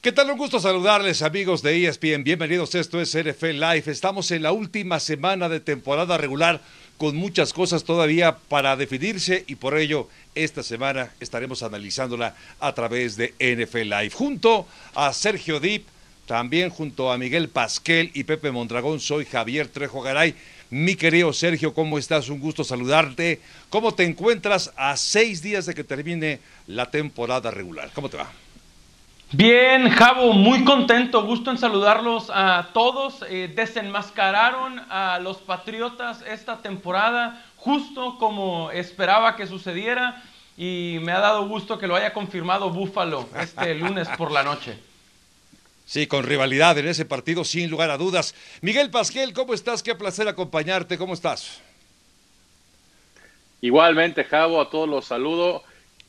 ¿Qué tal? Un gusto saludarles amigos de ESPN. Bienvenidos, esto es NFL Live. Estamos en la última semana de temporada regular con muchas cosas todavía para definirse y por ello esta semana estaremos analizándola a través de NFL Live. Junto a Sergio Dip, también junto a Miguel Pasquel y Pepe Mondragón, soy Javier Trejo Garay. Mi querido Sergio, ¿cómo estás? Un gusto saludarte. ¿Cómo te encuentras a seis días de que termine la temporada regular? ¿Cómo te va? Bien, Javo, muy contento, gusto en saludarlos a todos. Eh, desenmascararon a los Patriotas esta temporada, justo como esperaba que sucediera, y me ha dado gusto que lo haya confirmado Buffalo este lunes por la noche. Sí, con rivalidad en ese partido, sin lugar a dudas. Miguel Pasquel, ¿cómo estás? Qué placer acompañarte. ¿Cómo estás? Igualmente, Javo, a todos los saludo.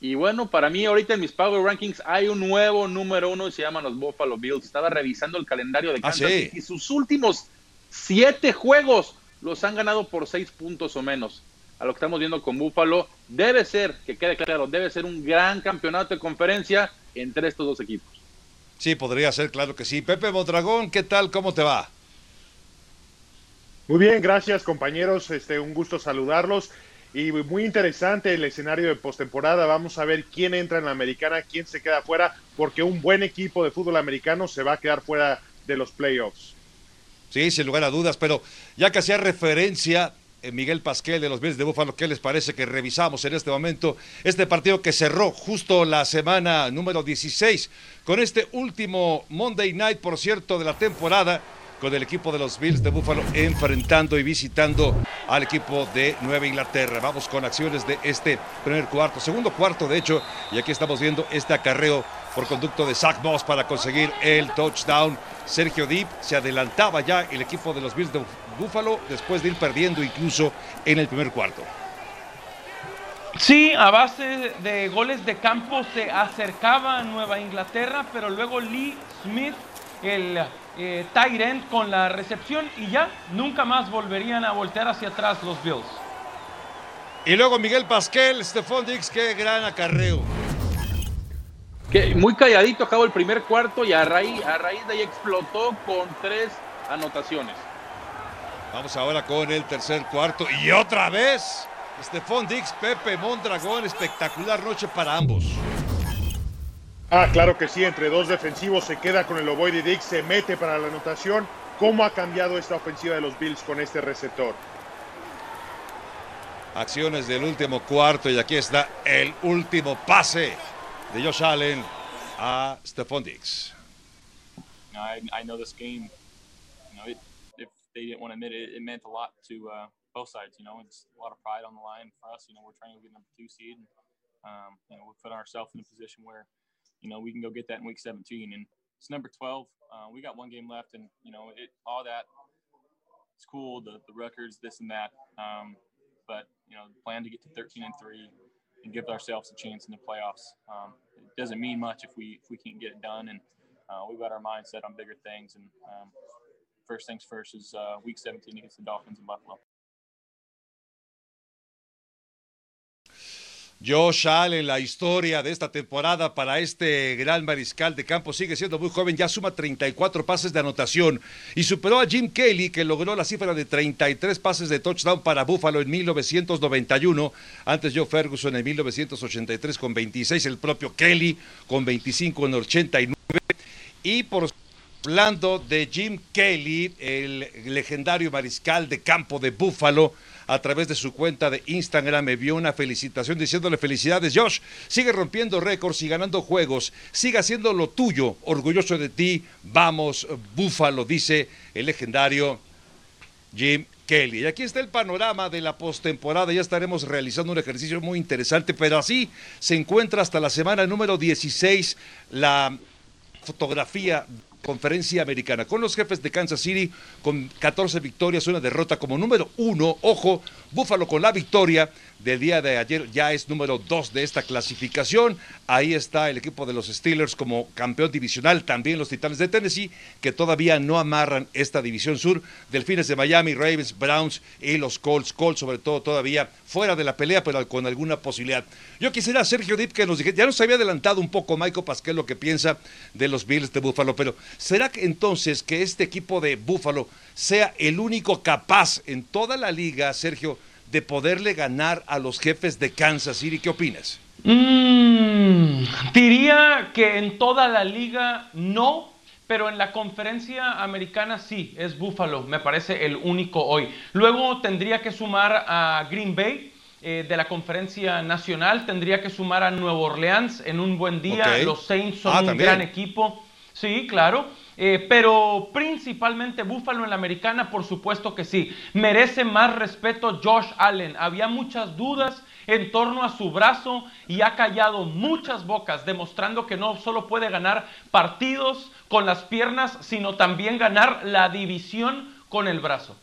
Y bueno, para mí ahorita en mis Power Rankings hay un nuevo número uno y se llaman los Buffalo Bills. Estaba revisando el calendario de ah, Kansas y sus últimos siete juegos los han ganado por seis puntos o menos. A lo que estamos viendo con Buffalo, debe ser, que quede claro, debe ser un gran campeonato de conferencia entre estos dos equipos. Sí, podría ser, claro que sí. Pepe Mondragón, ¿qué tal? ¿Cómo te va? Muy bien, gracias compañeros. Este, un gusto saludarlos. Y muy interesante el escenario de postemporada. Vamos a ver quién entra en la americana, quién se queda fuera, porque un buen equipo de fútbol americano se va a quedar fuera de los playoffs. Sí, sin lugar a dudas, pero ya que hacía referencia eh, Miguel Pasquel de los Bills de Búfalo, ¿qué les parece que revisamos en este momento este partido que cerró justo la semana número 16 con este último Monday Night, por cierto, de la temporada? Con el equipo de los Bills de Búfalo enfrentando y visitando al equipo de Nueva Inglaterra. Vamos con acciones de este primer cuarto, segundo cuarto de hecho, y aquí estamos viendo este acarreo por conducto de Zach Moss para conseguir el touchdown. Sergio Deep se adelantaba ya el equipo de los Bills de Búfalo después de ir perdiendo incluso en el primer cuarto. Sí, a base de goles de campo se acercaba a Nueva Inglaterra, pero luego Lee Smith, el eh, Tyrant, con la recepción y ya nunca más volverían a voltear hacia atrás los Bills. Y luego Miguel Pasquel, Stephon Dix, qué gran acarreo. Que muy calladito acabó el primer cuarto y a raíz, a raíz de ahí explotó con tres anotaciones. Vamos ahora con el tercer cuarto y otra vez. Stephon Dix, Pepe Mondragón, espectacular noche para ambos. Ah, claro que sí, entre dos defensivos se queda con el ovoide Dix, se mete para la anotación. ¿Cómo ha cambiado esta ofensiva de los Bills con este receptor? Acciones del último cuarto y aquí está el último pase de Josh Allen a Stephon Dix. I, I know this game, you know, if they didn't want to admit it, it meant a lot to uh, both sides. You know, it's a lot of pride on the line for us. You know, we're trying to get number two seed. And, um, you know, we put ourselves in a position where, you know, we can go get that in week 17. And it's number 12. Uh, we got one game left, and you know, it all that. It's cool, the the records, this and that. Um, but you know, plan to get to 13 and three and give ourselves a chance in the playoffs. Um, it doesn't mean much if we if we can't get it done, and uh, we've got our mindset on bigger things. And um, first things first is uh, Week 17 against the Dolphins in Buffalo. Josh Allen, la historia de esta temporada para este gran mariscal de campo, sigue siendo muy joven, ya suma 34 pases de anotación y superó a Jim Kelly, que logró la cifra de 33 pases de touchdown para Buffalo en 1991, antes Joe Ferguson en 1983 con 26, el propio Kelly con 25 en 89, y por hablando de Jim Kelly, el legendario mariscal de campo de Buffalo, a través de su cuenta de Instagram me vio una felicitación diciéndole felicidades Josh, sigue rompiendo récords y ganando juegos, sigue haciendo lo tuyo, orgulloso de ti, vamos Búfalo, dice el legendario Jim Kelly. Y aquí está el panorama de la postemporada. Ya estaremos realizando un ejercicio muy interesante, pero así se encuentra hasta la semana número 16 la fotografía conferencia americana, con los jefes de Kansas City con 14 victorias, una derrota como número uno. Ojo, Búfalo con la victoria del día de ayer ya es número dos de esta clasificación. Ahí está el equipo de los Steelers como campeón divisional, también los Titanes de Tennessee, que todavía no amarran esta división sur. Delfines de Miami, Ravens, Browns y los Colts. Colts sobre todo todavía fuera de la pelea, pero con alguna posibilidad. Yo quisiera, Sergio Dip, que nos dijera, ya nos había adelantado un poco Michael Pasquel lo que piensa de los Bills de Búfalo, pero ¿será que entonces que este equipo de Búfalo sea el único capaz en toda la liga, Sergio, de poderle ganar a los jefes de Kansas City. ¿Qué opinas? Mm, diría que en toda la liga no, pero en la conferencia americana sí, es Buffalo, me parece el único hoy. Luego tendría que sumar a Green Bay. Eh, de la conferencia nacional tendría que sumar a Nueva Orleans en un buen día. Los Saints son ah, un gran equipo. Sí, claro. Eh, pero principalmente Búfalo en la americana, por supuesto que sí. Merece más respeto Josh Allen. Había muchas dudas en torno a su brazo y ha callado muchas bocas, demostrando que no solo puede ganar partidos con las piernas, sino también ganar la división con el brazo.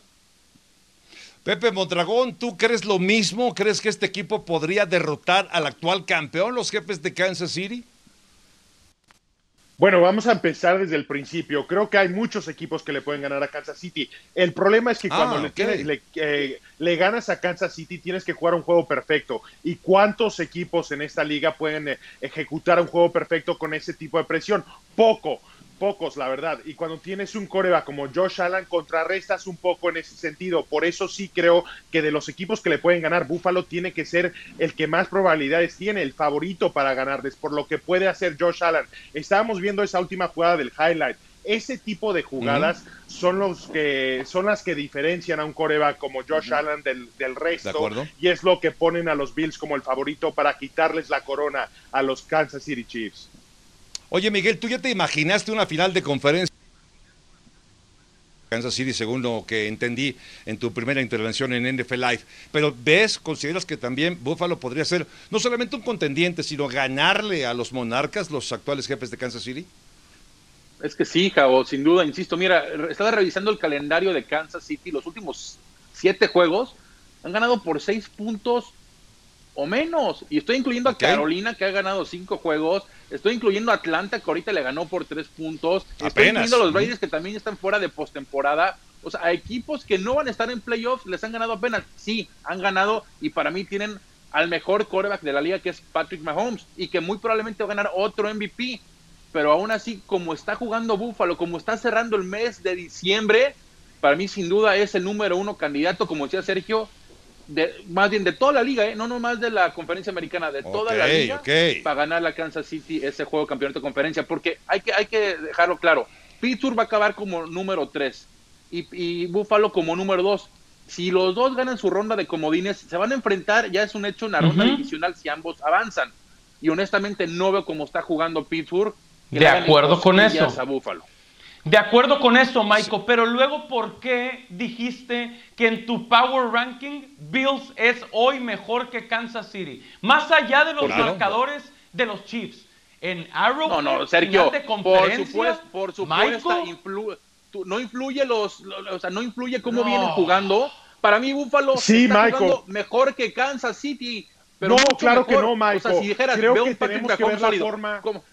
Pepe Mondragón, ¿tú crees lo mismo? ¿Crees que este equipo podría derrotar al actual campeón, los jefes de Kansas City? Bueno, vamos a empezar desde el principio. Creo que hay muchos equipos que le pueden ganar a Kansas City. El problema es que cuando ah, le, eh, le, ganas a Kansas City tienes que jugar un juego perfecto. ¿Y cuántos equipos en esta liga pueden eh, ejecutar un juego perfecto con ese tipo de presión? Poco pocos, la verdad. Y cuando tienes un coreback como Josh Allen, contrarrestas un poco en ese sentido. Por eso sí creo que de los equipos que le pueden ganar, Buffalo tiene que ser el que más probabilidades tiene, el favorito para ganarles, por lo que puede hacer Josh Allen. Estábamos viendo esa última jugada del highlight. Ese tipo de jugadas son los que son las que diferencian a un coreback como Josh Allen del, del resto y es lo que ponen a los Bills como el favorito para quitarles la corona a los Kansas City Chiefs. Oye, Miguel, ¿tú ya te imaginaste una final de conferencia? Kansas City, según lo que entendí en tu primera intervención en NFL Live. Pero ves, consideras que también Buffalo podría ser no solamente un contendiente, sino ganarle a los monarcas, los actuales jefes de Kansas City. Es que sí, Javo, sin duda, insisto. Mira, estaba revisando el calendario de Kansas City, los últimos siete juegos han ganado por seis puntos o menos. Y estoy incluyendo a Carolina, que ha ganado cinco juegos. Estoy incluyendo a Atlanta, que ahorita le ganó por tres puntos. Estoy incluyendo a los Raiders, que también están fuera de postemporada. O sea, a equipos que no van a estar en playoffs, les han ganado apenas. Sí, han ganado y para mí tienen al mejor quarterback de la liga, que es Patrick Mahomes, y que muy probablemente va a ganar otro MVP. Pero aún así, como está jugando Buffalo, como está cerrando el mes de diciembre, para mí sin duda es el número uno candidato, como decía Sergio, más bien de toda la liga, ¿eh? no nomás de la conferencia americana, de toda la liga, para ganar la Kansas City ese juego de campeonato de conferencia, porque hay que, hay que dejarlo claro, Pittsburgh va a acabar como número 3 y, y Buffalo como número 2. Si los dos ganan su ronda de comodines, se van a enfrentar, ya es un hecho, una ronda divisional si ambos avanzan. Y honestamente no veo cómo está jugando Pittsburgh. De acuerdo con eso. A Buffalo. De acuerdo con eso, Michael, pero luego, ¿por qué dijiste que en tu Power Ranking Bills es hoy mejor que Kansas City? Más allá de los marcadores de los Chiefs. En Arrow, no, no, Sergio, por supuesto, por supuesto no influye los, o sea, no influye cómo vienen jugando. Para mí, Buffalo sí, está jugando mejor que Kansas City. Pero no, claro que no, Michael. O sea, si dijeras, Creo veo que un Patrick Mahomes sólido. Forma... ¿Cómo,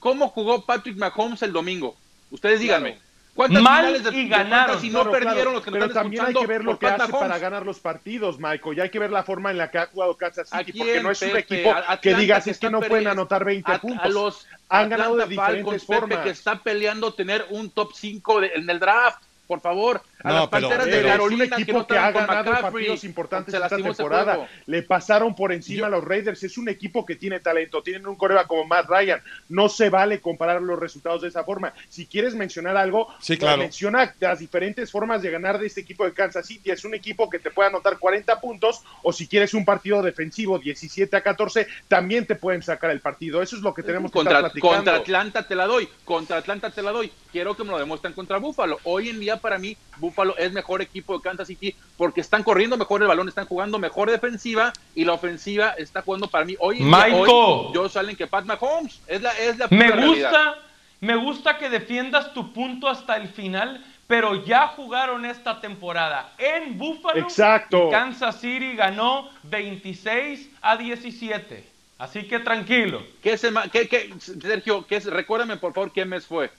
¿Cómo, jugó Patrick Mahomes el domingo? Ustedes díganme. ¿Cuántas Mal finales de, y ganaron. si no perdieron los que Pero también hay que ver lo que hace para ganar los partidos, Michael. Y hay que ver la forma en la que ha jugado Kansas City, porque no es un equipo que digas es que no pueden anotar 20 puntos. A los Han ganado de diferentes formas. que está peleando tener un top 5 en el draft por favor. A no, las Panteras de Carolina, es un equipo que, ha ganado partidos importantes esta temporada. Le pasaron por encima a los Raiders. Es un equipo que tiene talento. Tienen un coreba como Matt Ryan. No se vale comparar los resultados de esa forma. Si quieres mencionar algo, sí, claro. menciona las diferentes formas de ganar de este equipo de Kansas City. Es un equipo que te puede anotar 40 puntos o si quieres un partido defensivo 17 a 14, también te pueden sacar el partido. Eso es lo que tenemos que contra, estar platicando. Contra Atlanta te la doy. Contra Atlanta te la doy. Quiero que me lo demuestren contra Búfalo. Hoy en día para mí Buffalo es mejor equipo de Kansas City porque están corriendo mejor el balón, están jugando mejor defensiva y la ofensiva está jugando para mí hoy Michael, yo salen que Pat Mahomes es la es la Me gusta Me gusta que defiendas tu punto hasta el final, pero ya jugaron esta temporada en Buffalo. Exacto. Kansas City ganó 26 a 17. Así que tranquilo. ¿Qué es qué, Sergio, qué es, recuérdame por favor qué mes fue.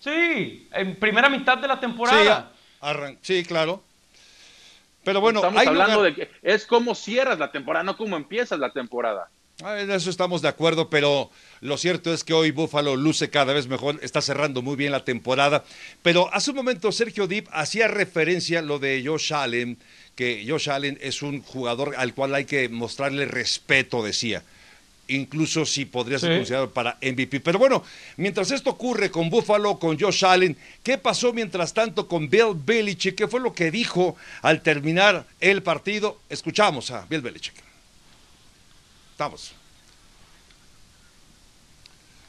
Sí, en primera mitad de la temporada. Sí, sí claro. Pero bueno, estamos hablando de que es como cierras la temporada, no como empiezas la temporada. En eso estamos de acuerdo, pero lo cierto es que hoy Buffalo luce cada vez mejor, está cerrando muy bien la temporada. Pero hace un momento Sergio Deep hacía referencia a lo de Josh Allen, que Josh Allen es un jugador al cual hay que mostrarle respeto, decía. Incluso si podría ser considerado para MVP. Pero bueno, mientras esto ocurre con Buffalo, con Josh Allen, ¿qué pasó mientras tanto con Bill Belichick? ¿Qué fue lo que dijo al terminar el partido? Escuchamos a Bill Belichick. Estamos.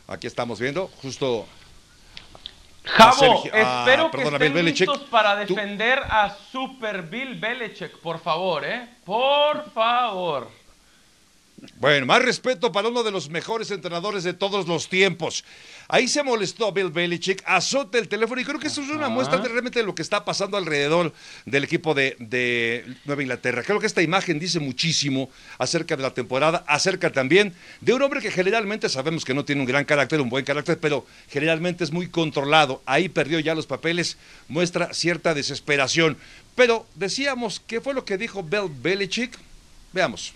Aquí estamos viendo justo. Javo, ah, espero que estén listos para defender a Super Bill Belichick, por favor, ¿eh? Por favor. Bueno, más respeto para uno de los mejores entrenadores de todos los tiempos. Ahí se molestó Bill Belichick, azota el teléfono y creo que eso es una muestra de realmente de lo que está pasando alrededor del equipo de, Nueva Inglaterra. Creo que esta imagen dice muchísimo acerca de la temporada, acerca también de un hombre que generalmente sabemos que no tiene un gran carácter, un buen carácter, pero generalmente es muy controlado. Ahí perdió ya los papeles, muestra cierta desesperación. Pero decíamos, ¿qué fue lo que dijo Bill Belichick? Veamos.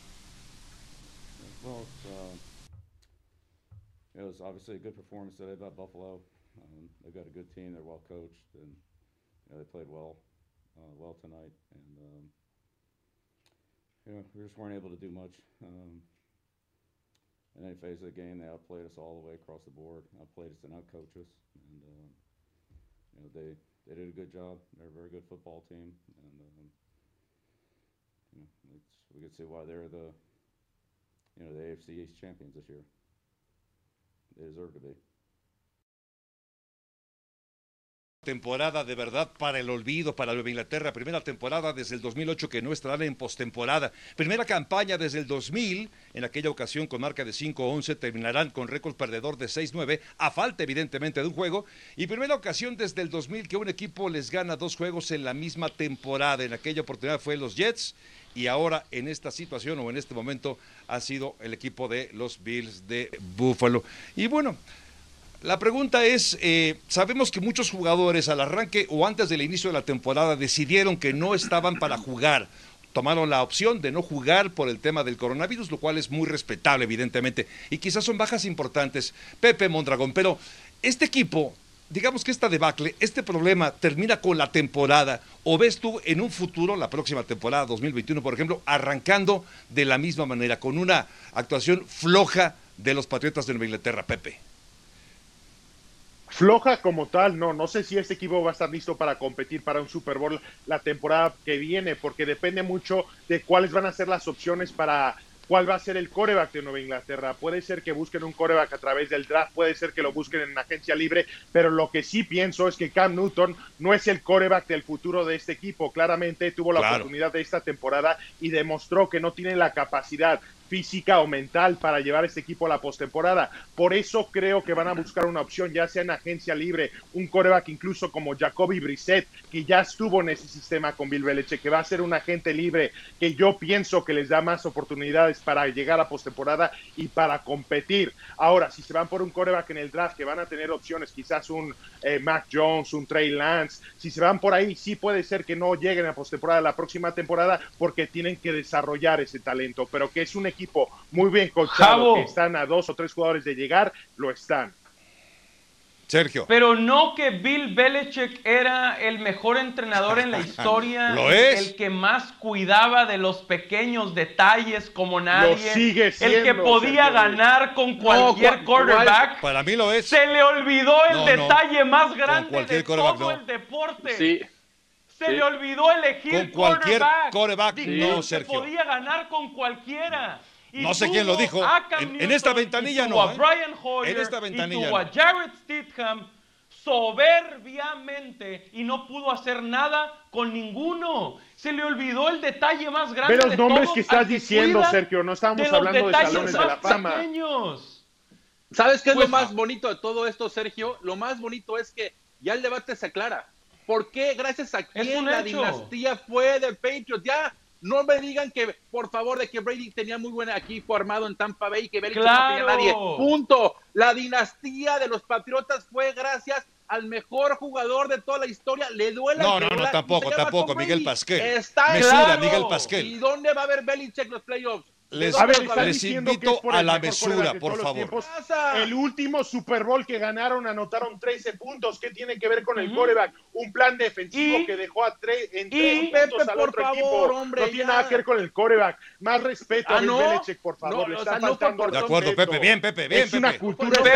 It was obviously a good performance today by Buffalo. Um, they've got a good team. They're well coached, and you know, they played well, uh, well tonight. And um, you know, we just weren't able to do much. Um, in any phase of the game, they outplayed us all the way across the board. Outplayed us and outcoached us, and um, you know they they did a good job. They're a very good football team, and um, you know, we could see why they're the you know the AFC East champions this year. Temporada de verdad para el olvido, para Nueva Inglaterra. Primera temporada desde el 2008 que no estará en postemporada. Primera campaña desde el 2000, en aquella ocasión con marca de 5-11, terminarán con récord perdedor de 6-9, a falta evidentemente de un juego. Y primera ocasión desde el 2000 que un equipo les gana dos juegos en la misma temporada. En aquella oportunidad fue los Jets y ahora en esta situación o en este momento ha sido el equipo de los Bills de Buffalo. Y bueno, la pregunta es, eh, sabemos que muchos jugadores al arranque o antes del inicio de la temporada decidieron que no estaban para jugar. Tomaron la opción de no jugar por el tema del coronavirus, lo cual es muy respetable, evidentemente. Y quizás son bajas importantes, Pepe Mondragón. Pero este equipo digamos que esta debacle, este problema termina con la temporada, o ves tú en un futuro, la próxima temporada 2021, por ejemplo, arrancando de la misma manera, con una actuación floja de los Patriotas de Nueva Inglaterra, Pepe? Floja como tal, no, no sé si este equipo va a estar listo para competir para un Super Bowl la temporada que viene, porque depende mucho de cuáles van a ser las opciones para cuál va a ser el coreback de Nueva Inglaterra. Puede ser que busquen un coreback a través del draft, puede ser que lo busquen en una agencia libre, pero lo que sí pienso es que Cam Newton no es el coreback del futuro de este equipo. Claramente tuvo la oportunidad de esta temporada y demostró que no tiene la capacidad física o mental para llevar este equipo a la postemporada. Por eso creo que van a buscar una opción, ya sea en agencia libre, un coreback incluso como Jacoby Brissett, que ya estuvo en ese sistema con Bill Belichick, que va a ser un agente libre, que yo pienso que les da más oportunidades para llegar a postemporada y para competir. Ahora, si se van por un coreback en el draft, que van a tener opciones, quizás un eh, Mac Jones, un Trey Lance, si se van por ahí, sí puede ser que no lleguen a postemporada la próxima temporada porque tienen que desarrollar ese talento, pero que es un equipo equipo muy bien coachado, que están a dos o tres jugadores de llegar, lo están. Sergio. Pero no que Bill Belichick era el mejor entrenador en la historia, ¿Lo es? el que más cuidaba de los pequeños detalles como nadie, lo sigue siendo, el que podía ganar con cualquier quarterback. Para mí lo es. Se le olvidó el detalle más grande de todo el deporte. Sí. Se le olvidó elegir con cualquier quarterback. no, Sergio. Se podía ganar con cualquiera no sé quién lo dijo. En, esta ventanilla no. A ¿eh? Brian Hoyer, en esta ventanilla. Y a Jared Stidham soberbiamente y no pudo hacer nada con ninguno. Se le olvidó el detalle más grande. de los nombres que estás diciendo, Sergio, no estamos hablando de salones de la fama. ¿Sabes qué es Pues, lo más bonito de todo esto, Sergio? Lo más bonito es que ya el debate se aclara. ¿Por qué, gracias a quién un la hecho. dinastía fue de Patriots? Ya no me digan que, por favor, de que Brady tenía muy buen equipo armado en Tampa Bay y que Belichick no tenía ¡Claro! nadie. Punto. La dinastía de los Patriotas fue gracias al mejor jugador de toda la historia. Le duele No, no, no, tampoco, tampoco, Miguel. Pasquel. Está Mesura, claro. Miguel Pasquel. ¿Y dónde va a haber Belichick los playoffs? Les- ¿De A ver, les invito por a la mesura, por favor. El último Super Bowl que ganaron anotaron 13 puntos. ¿Qué tiene que ver con el quarterback? Un plan defensivo Y- que dejó a tre- en tres puntos Pepe, al por otro favor, equipo. hombre, no tiene ya. nada que ver con el quarterback. Más respeto Ah, a Bill ¿no? Belichick, por favor. No, Le o está sea, faltando De acuerdo, respeto. Pepe, bien, Pepe, bien, Es una Pepe. cultura Pepe,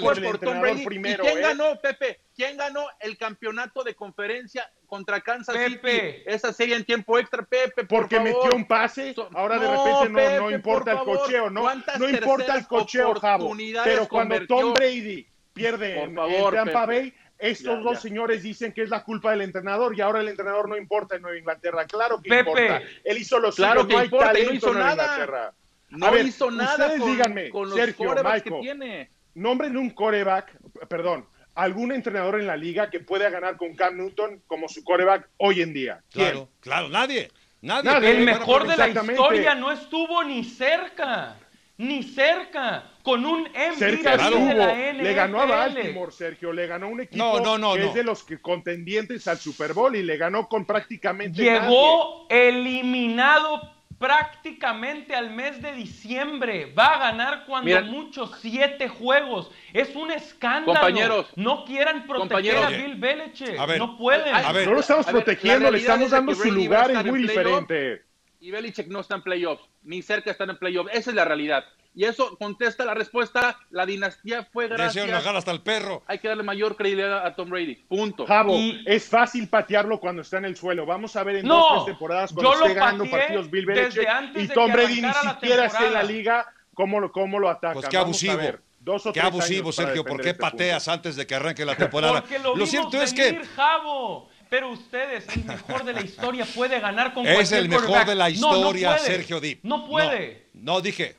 por primero, ¿Y quién ¿eh? ganó, Pepe? ¿Quién ganó el campeonato de conferencia contra Kansas Pepe. City? Esa serie en tiempo extra, Pepe, por Porque favor. metió un pase, ahora de repente no, Pepe, no por importa el favor. cocheo, no, ¿Cuántas no importa el cocheo, Javo. Pero cuando convirtió? Tom Brady pierde Por en, favor, en Tampa Pepe. Bay, estos Ya, dos ya. señores dicen que es la culpa del entrenador y ahora el entrenador no importa en Nueva Inglaterra. Claro que Pepe. importa. Él hizo lo Claro que no hay importa, y no hizo en Nueva nada. Inglaterra. No A ver, hizo nada ustedes con, díganme, con los Sergio, quarterbacks que Michael, tiene. Nombren un coreback, perdón, algún entrenador en la liga que pueda ganar con Cam Newton como su coreback hoy en día. ¿Quién? Claro, claro, nadie. Nadie. Nadie. El mejor de la historia no estuvo ni cerca, ni cerca, con un MVP Cerca Claro. de la estuvo, le ganó a NFL. Baltimore, Sergio, le ganó un equipo No, no, no, que no. es de los que contendientes al Super Bowl y le ganó con prácticamente Llegó eliminado prácticamente al mes de diciembre. Va a ganar cuando Mira. muchos siete juegos. Es un escándalo. Compañeros. no quieran proteger Compañeros. a Bill Belichick. A ver. no pueden. A ver. No lo estamos ver, protegiendo, le estamos dando que su lugar, es muy diferente. y Belichick no está en playoffs, ni cerca estar en playoffs. Esa es la realidad. Y eso contesta la respuesta, la dinastía fue gracias. enojar hasta el perro. Hay que darle mayor credibilidad a Tom Brady. Punto. Javo, Y- es fácil patearlo cuando está en el suelo. Vamos a ver en No, dos tres temporadas cuando yo lo esté ganando partidos Bill desde Belichick antes y Tom Brady ni siquiera esté en la liga. ¿Cómo lo, cómo lo ataca? Pues qué Vamos abusivo. a ver. Dos o Qué tres abusivo, Sergio. ¿Por qué este punto. pateas antes de que arranque la temporada? Porque lo, cierto es que Javo. Pero ustedes, el mejor de la historia, puede ganar con es cualquier el mejor de la No, no historia, puede. Sergio Dip. No puede. No, no dije.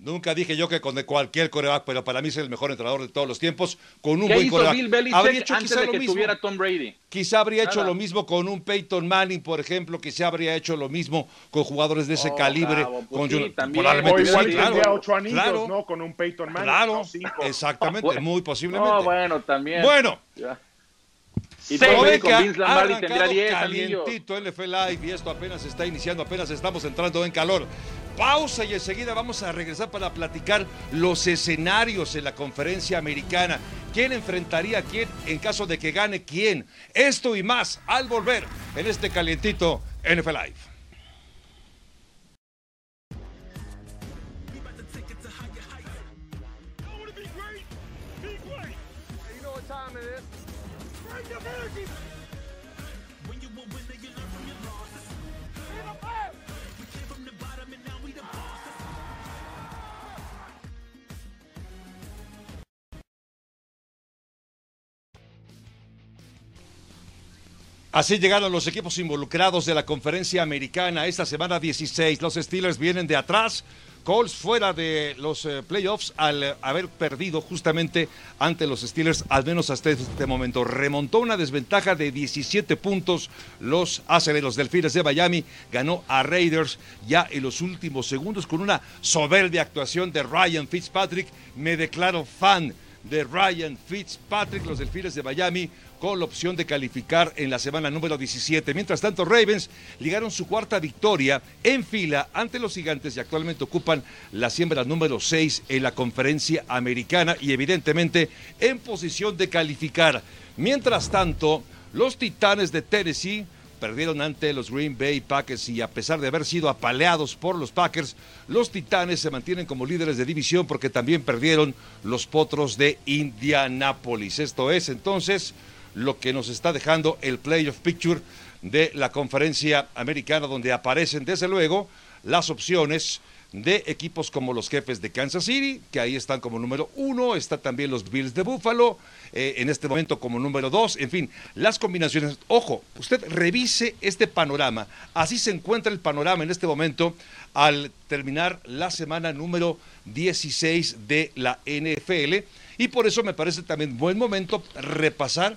Nunca dije yo que con cualquier coreback, pero para mí es el mejor entrenador de todos los tiempos, con un ¿Qué buen hizo coreback. Bill Habría hecho antes quizá de lo que mismo. tuviera Tom Brady? Quizá habría hecho Nada. lo mismo con un Peyton Manning, por ejemplo, quizá habría hecho lo mismo con jugadores de ese Oh, calibre. Pues con sí, también. probablemente O sí, igual claro, tendría ocho anillos, claro, ¿no? Con un Peyton Manning, claro, no cinco. exactamente, Bueno. muy posiblemente. No, bueno, también. Bueno, Ya. Y Brady ven que con ha Vince Lombardi arrancado tendría 10 anillos. calientito NFL Live y esto apenas está iniciando, apenas estamos entrando en calor. Pausa y enseguida vamos a regresar para platicar los escenarios en la conferencia americana. ¿Quién enfrentaría a quién en caso de que gane quién? Esto y más al volver en este calientito NFL Live. Así llegaron los equipos involucrados de la conferencia americana esta semana 16. Los Steelers vienen de atrás. Colts fuera de los eh, playoffs al eh, haber perdido justamente ante los Steelers, al menos hasta este momento. Remontó una desventaja de 17 puntos. Los aceleros Delfines de Miami ganó a Raiders ya en los últimos segundos con una soberbia actuación de Ryan Fitzpatrick. Me declaro fan de Ryan Fitzpatrick, los Delfines de Miami, con la opción de calificar en la semana número 17. Mientras tanto, Ravens ligaron su cuarta victoria en fila ante los gigantes y actualmente ocupan la siembra número 6 en la conferencia americana y evidentemente en posición de calificar. Mientras tanto, los Titanes de Tennessee perdieron ante los Green Bay Packers y a pesar de haber sido apaleados por los Packers, los Titanes se mantienen como líderes de división porque también perdieron los Potros de Indianápolis. Esto es entonces lo que nos está dejando el playoff picture de la conferencia americana donde aparecen desde luego las opciones de equipos como los jefes de Kansas City, que ahí están como número uno, está también los Bills de Buffalo, eh, en este momento como número dos, en fin, las combinaciones. Ojo, usted revise este panorama, así se encuentra el panorama en este momento al terminar la semana número 16 de la NFL, y por eso me parece también buen momento repasar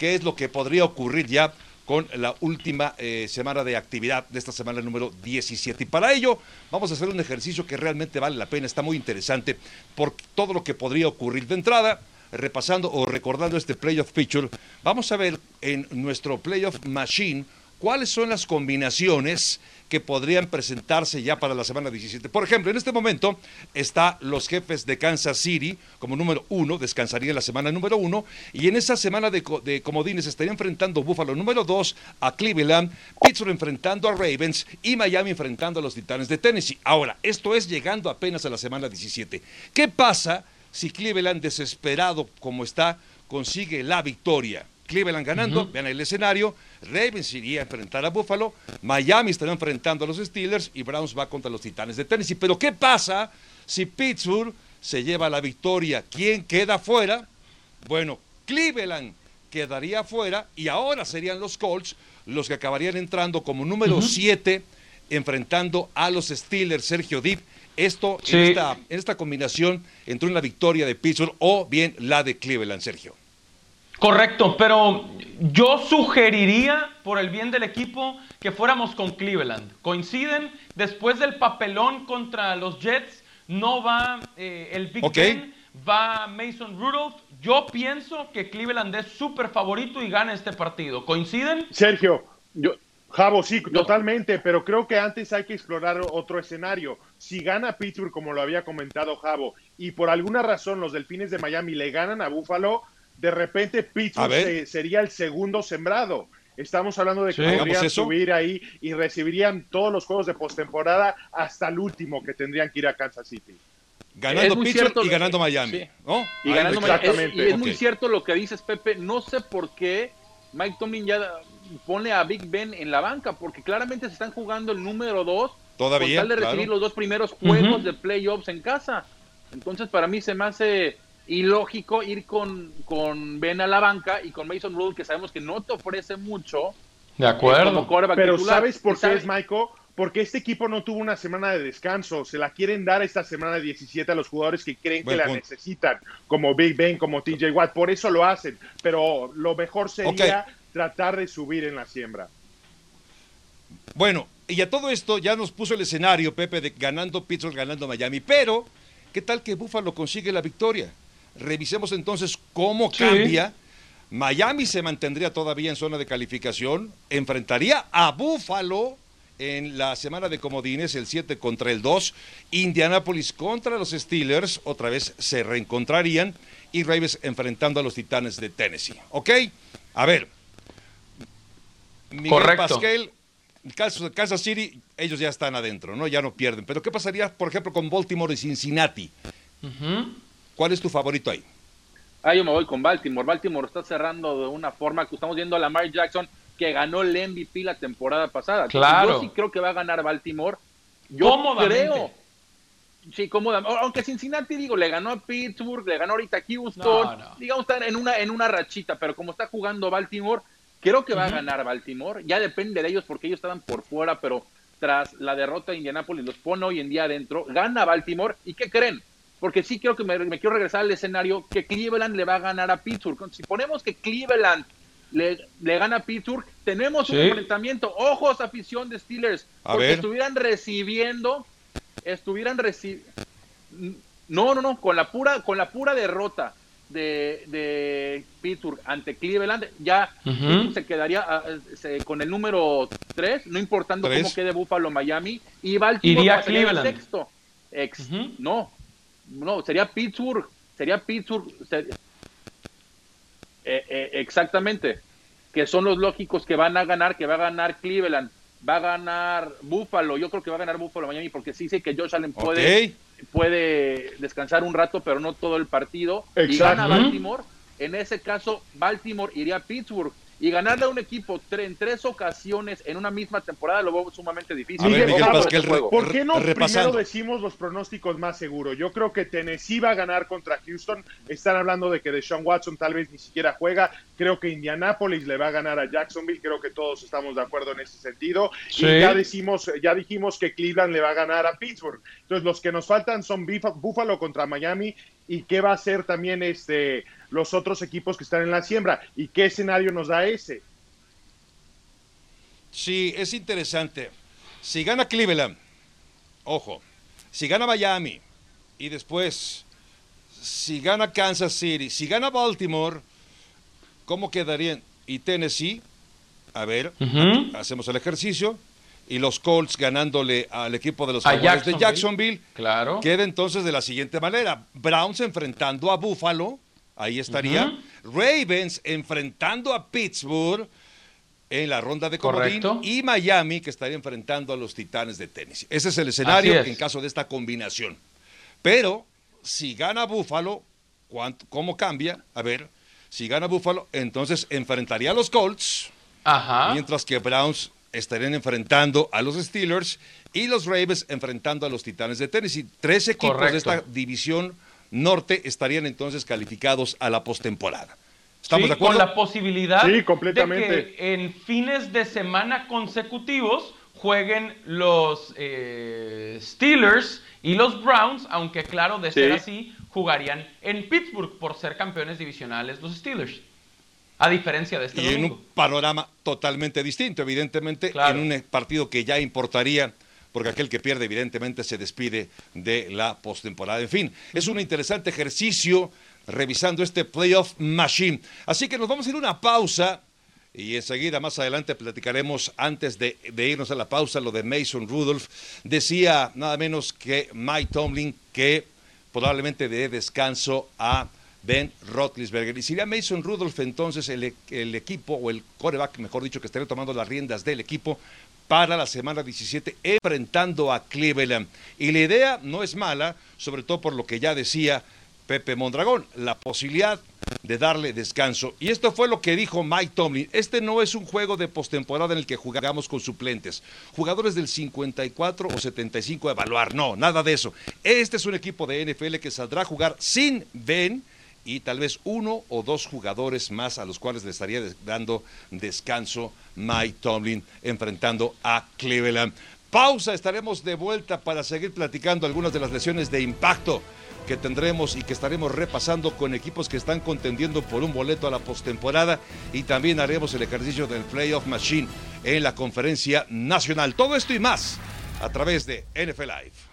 qué es lo que podría ocurrir ya con la última eh, semana de actividad de esta semana número 17. Y para ello vamos a hacer un ejercicio que realmente vale la pena, está muy interesante por todo lo que podría ocurrir de entrada. Repasando o recordando este playoff picture, vamos a ver en nuestro playoff machine cuáles son las combinaciones que podrían presentarse ya para la semana 17. Por ejemplo, en este momento está los jefes de Kansas City como número uno, descansaría la semana número uno, y en esa semana de, de comodines estaría enfrentando Buffalo número dos a Cleveland, Pittsburgh enfrentando a Ravens y Miami enfrentando a los Titanes de Tennessee. Ahora, esto es llegando apenas a la semana 17. ¿Qué pasa si Cleveland, desesperado como está, consigue la victoria? Cleveland ganando, vean el escenario, Ravens iría a enfrentar a Buffalo, Miami estaría enfrentando a los Steelers y Browns va contra los Titanes de Tennessee. Pero ¿qué pasa si Pittsburgh se lleva la victoria? ¿Quién queda fuera? Bueno, Cleveland quedaría fuera y ahora serían los Colts los que acabarían entrando como número 7 enfrentando a los Steelers, Sergio Deep. Esto Sí. en, esta, en esta combinación entre una victoria de Pittsburgh o bien la de Cleveland, Sergio. Correcto, pero yo sugeriría, por el bien del equipo, que fuéramos con Cleveland. Coinciden, después del papelón contra los Jets, no va eh, el Big Ok. Ben, va Mason Rudolph. Yo pienso que Cleveland es súper favorito y gana este partido. ¿Coinciden? Sergio, Yo, Javo, sí, totalmente, pero creo que antes hay que explorar otro escenario. Si gana Pittsburgh, como lo había comentado Javo, y por alguna razón los Delfines de Miami le ganan a Buffalo, de repente Pittsburgh se- sería el segundo sembrado. Estamos hablando de que Sí. podrían subir ahí y recibirían todos los juegos de postemporada hasta el último que tendrían que ir a Kansas City. Ganando Pittsburgh cierto y ganando Miami. sí. ¿no? Y ganando me- Miami. Es- Exactamente. y es muy cierto lo que dices, Pepe. No sé por qué Mike Tomlin ya pone a Big Ben en la banca, porque claramente se están jugando el número 2 Todavía, con tal de recibir claro. los dos primeros juegos de playoffs en casa. Entonces, para mí se me hace ilógico ir con, con Ben a la banca y con Mason Rudolph, que sabemos que no te ofrece mucho De eh, como quarterback Pero titular. ¿sabes por Y qué sabe- es, Michael? Porque este equipo no tuvo una semana de descanso. Se la quieren dar esta semana 17 a los jugadores que creen Buen que la necesitan, como Big Ben, como TJ Watt. Por eso lo hacen. Pero lo mejor sería tratar de subir en la siembra. Bueno, y a todo esto ya nos puso el escenario, Pepe, de ganando Pittsburgh, ganando Miami. Pero, ¿qué tal que Buffalo consigue la victoria? Revisemos entonces cómo Sí. cambia. Miami se mantendría todavía en zona de calificación, enfrentaría a Buffalo en la semana de comodines, el 7 contra el 2, Indianapolis contra los Steelers, otra vez se reencontrarían, y Ravens enfrentando a los Titanes de Tennessee. ¿Ok? A ver. Miguel Correcto. Kansas City, ellos ya están adentro, ¿no? Ya no pierden. Pero ¿qué pasaría, por ejemplo, con Baltimore y Cincinnati? ¿Cuál es tu favorito ahí? Ah, yo me voy con Baltimore. Baltimore está cerrando de una forma que estamos viendo a Lamar Jackson que ganó el MVP la temporada pasada. Claro. Yo sí creo que va a ganar Baltimore. Yo Cómodamente. creo. Sí, cómodamente. Aunque Cincinnati, digo, le ganó a Pittsburgh, le ganó ahorita a Houston. No, no. Digamos, está en una, en una rachita, pero como está jugando Baltimore, creo que va a ganar Baltimore. Ya depende de ellos porque ellos estaban por fuera, pero tras la derrota de Indianapolis los pone hoy en día adentro. Gana Baltimore. ¿Y qué creen? Porque sí creo que me, me quiero regresar al escenario que Cleveland le va a ganar a Pittsburgh. Si ponemos que Cleveland le, le gana a Pittsburgh, tenemos un enfrentamiento. Ojos, afición de Steelers. A porque ver. estuvieran recibiendo, estuvieran recibiendo. No, no, no, con la pura, con la pura derrota de, de Pittsburgh ante Cleveland, ya. Pittsburgh se quedaría ah, se- con el número 3, no importando Tres. cómo quede Buffalo Miami, y Baltimore Iría a pasaría al Cleveland. sexto. Ex-. No, no, sería Pittsburgh, sería Pittsburgh. ser- Eh, eh, exactamente, que son los lógicos que van a ganar, que va a ganar Cleveland, va a ganar Buffalo, yo creo que va a ganar Buffalo Miami porque sí sé que Josh Allen puede, puede descansar un rato, pero no todo el partido. Y gana Baltimore. En ese caso, Baltimore iría a Pittsburgh. Y ganarle a un equipo en tres ocasiones en una misma temporada lo veo sumamente difícil. ¿Por qué no primero decimos los pronósticos más seguros? Yo creo que Tennessee va a ganar contra Houston. Están hablando de que Deshaun Watson tal vez ni siquiera juega. Creo que Indianapolis le va a ganar a Jacksonville. Creo que todos estamos de acuerdo en ese sentido. Y ya decimos, ya dijimos que Cleveland le va a ganar a Pittsburgh. Entonces los que nos faltan son Buffalo contra Miami y qué va a ser también este los otros equipos que están en la siembra y qué escenario nos da ese. Sí, es interesante. Si gana Cleveland, ojo, si gana Miami y después si gana Kansas City, si gana Baltimore, ¿cómo quedarían? Y Tennessee, a ver, hacemos el ejercicio. Y los Colts ganándole al equipo de los Jaguares de Jacksonville. Claro. Queda entonces de la siguiente manera. Browns enfrentando a Buffalo ahí estaría. Ravens enfrentando a Pittsburgh en la ronda de comodín y Miami que estaría enfrentando a los Titanes de Tennessee. Ese es el escenario en caso de esta combinación. Pero si gana Buffalo, ¿cómo cambia? A ver, si gana Buffalo, entonces enfrentaría a los Colts, mientras que Browns estarían enfrentando a los Steelers y los Ravens enfrentando a los Titanes de Tennessee. Tres equipos de esta división norte estarían entonces calificados a la postemporada. ¿Estamos de acuerdo? Con la posibilidad de que en fines de semana consecutivos jueguen los eh, Steelers y los Browns, aunque claro, de ser así, jugarían en Pittsburgh por ser campeones divisionales los Steelers. A diferencia de este Y en un panorama totalmente distinto, evidentemente, en un partido que ya importaría porque aquel que pierde evidentemente se despide de la postemporada. En fin, es un interesante ejercicio revisando este playoff machine. Así que nos vamos a ir a una pausa y enseguida más adelante platicaremos antes de, irnos a la pausa lo de Mason Rudolph. Decía nada menos que Mike Tomlin que probablemente dé descanso a Ben Roethlisberger. Y sería Mason Rudolph entonces el, el, equipo, o el coreback, mejor dicho, que estaría tomando las riendas del equipo para la semana 17 enfrentando a Cleveland. Y la idea no es mala, sobre todo por lo que ya decía Pepe Mondragón, la posibilidad de darle descanso. Y esto fue lo que dijo Mike Tomlin. Este no es un juego de postemporada en el que jugamos con suplentes. Jugadores del 54 o 75 a evaluar. No, nada de eso. Este es un equipo de NFL que saldrá a jugar sin Ben y tal vez uno o dos jugadores más a los cuales le estaría dando descanso Mike Tomlin enfrentando a Cleveland. Pausa, estaremos de vuelta para seguir platicando algunas de las lesiones de impacto que tendremos y que estaremos repasando con equipos que están contendiendo por un boleto a la postemporada y también haremos el ejercicio del Playoff Machine en la conferencia nacional. Todo esto y más a través de NFL Live.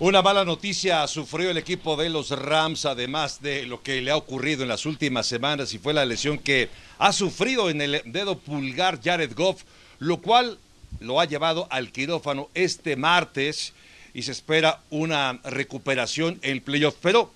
Una mala noticia sufrió el equipo de los Rams, además de lo que le ha ocurrido en las últimas semanas y fue la lesión que ha sufrido en el dedo pulgar Jared Goff, lo cual lo ha llevado al quirófano este martes y se espera una recuperación en playoff. Pero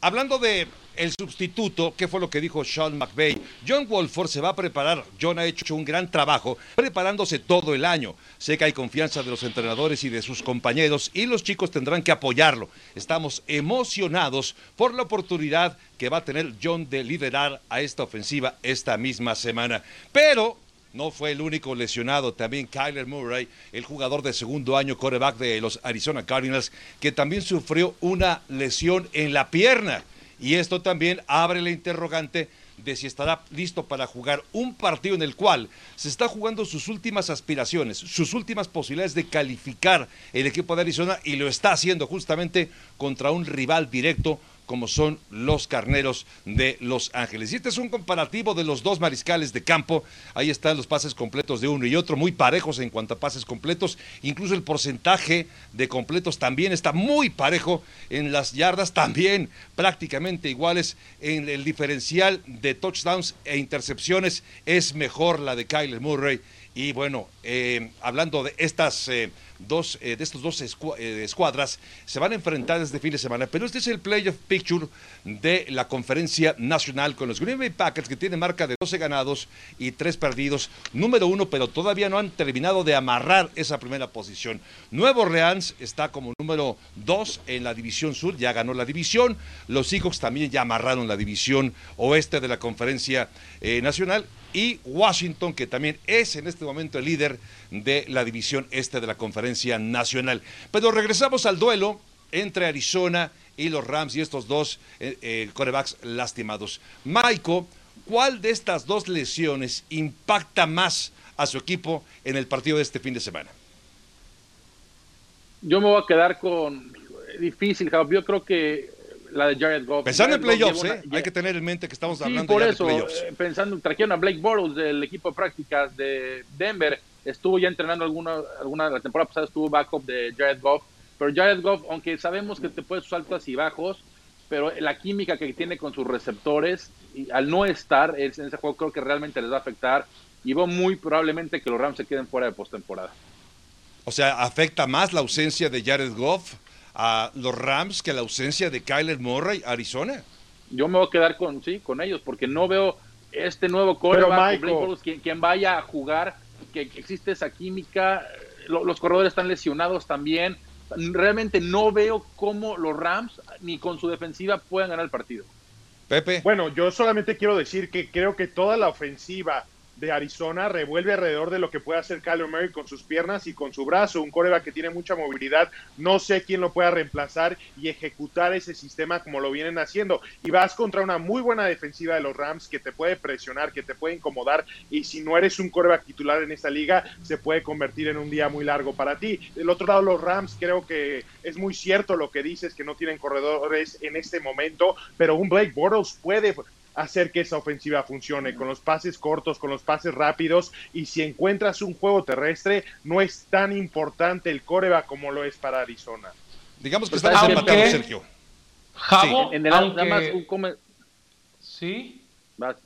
hablando de el sustituto, ¿qué fue lo que dijo Sean McVay? John Wolford se va a preparar. John ha hecho un gran trabajo preparándose todo el año. Sé que hay confianza de los entrenadores y de sus compañeros y los chicos tendrán que apoyarlo. Estamos emocionados por la oportunidad que va a tener John de liderar a esta ofensiva esta misma semana. Pero no fue el único lesionado, también Kyler Murray, el jugador de segundo año quarterback de los Arizona Cardinals, que también sufrió una lesión en la pierna. Y esto también abre la interrogante de si estará listo para jugar un partido en el cual se está jugando sus últimas aspiraciones, sus últimas posibilidades de calificar el equipo de Arizona y lo está haciendo justamente contra un rival directo como son los carneros de Los Ángeles. Y este es un comparativo de los dos mariscales de campo. Ahí están los pases completos de uno y otro, muy parejos en cuanto a pases completos. Incluso el porcentaje de completos también está muy parejo. En las yardas también prácticamente iguales. En el diferencial de touchdowns e intercepciones es mejor la de Kyler Murray Y bueno, eh, hablando de estas eh, dos, eh, de estos dos escuadras, se van a enfrentar este fin de semana. Pero este es el playoff picture de la conferencia nacional con los Green Bay Packers que tienen marca de 12 ganados y 3 perdidos. Número uno, pero todavía no han terminado de amarrar esa primera posición. Nuevo Orleans está como número 2 en la división sur, ya ganó la división. Los Seahawks también ya amarraron la división oeste de la conferencia nacional y Washington, que también es en este momento el líder de la división este de la conferencia nacional. Pero regresamos al duelo entre Arizona y los Rams y estos dos eh, eh, corebacks lastimados. Maiko, ¿cuál de estas dos lesiones impacta más a su equipo en el partido de este fin de semana? Yo me voy a quedar con difícil, Yo creo que la de Jared Goff. Pensando en playoffs, ¿eh? hay que tener en mente que estamos hablando por eso, de playoffs. Eh, pensando, trajeron a Blake Bortles del equipo de prácticas de Denver, estuvo ya entrenando alguna, alguna la temporada pasada estuvo backup de Jared Goff, pero Jared Goff, aunque sabemos que te puede sus altos y bajos, pero la química que tiene con sus receptores, y al no estar en ese juego, creo que realmente les va a afectar y veo muy probablemente que los Rams se queden fuera de postemporada. O sea, ¿afecta más la ausencia de Jared Goff a los Rams que la ausencia de Kyler Murray, Arizona. Yo me voy a quedar con, sí, con ellos, porque no veo este nuevo coreback, quien, quien, vaya a jugar, que existe esa química, los corredores están lesionados también. Realmente no veo cómo los Rams, ni con su defensiva, puedan ganar el partido. Pepe. Bueno, yo solamente quiero decir que creo que toda la ofensiva de Arizona revuelve alrededor de lo que puede hacer Kyler Murray con sus piernas y con su brazo, un coreback que tiene mucha movilidad, no sé quién lo pueda reemplazar y ejecutar ese sistema como lo vienen haciendo. Y vas contra una muy buena defensiva de los Rams que te puede presionar, que te puede incomodar y si no eres un coreback titular en esta liga, se puede convertir en un día muy largo para ti. Del otro lado, los Rams creo que es muy cierto lo que dices, que no tienen corredores en este momento, pero un Blake Bortles puede hacer que esa ofensiva funcione, con los pases cortos, con los pases rápidos, y si encuentras un juego terrestre, no es tan importante el coreba como lo es para Arizona. Digamos que está desempatado, Sergio. Javo, en el, nada más un ¿Sí?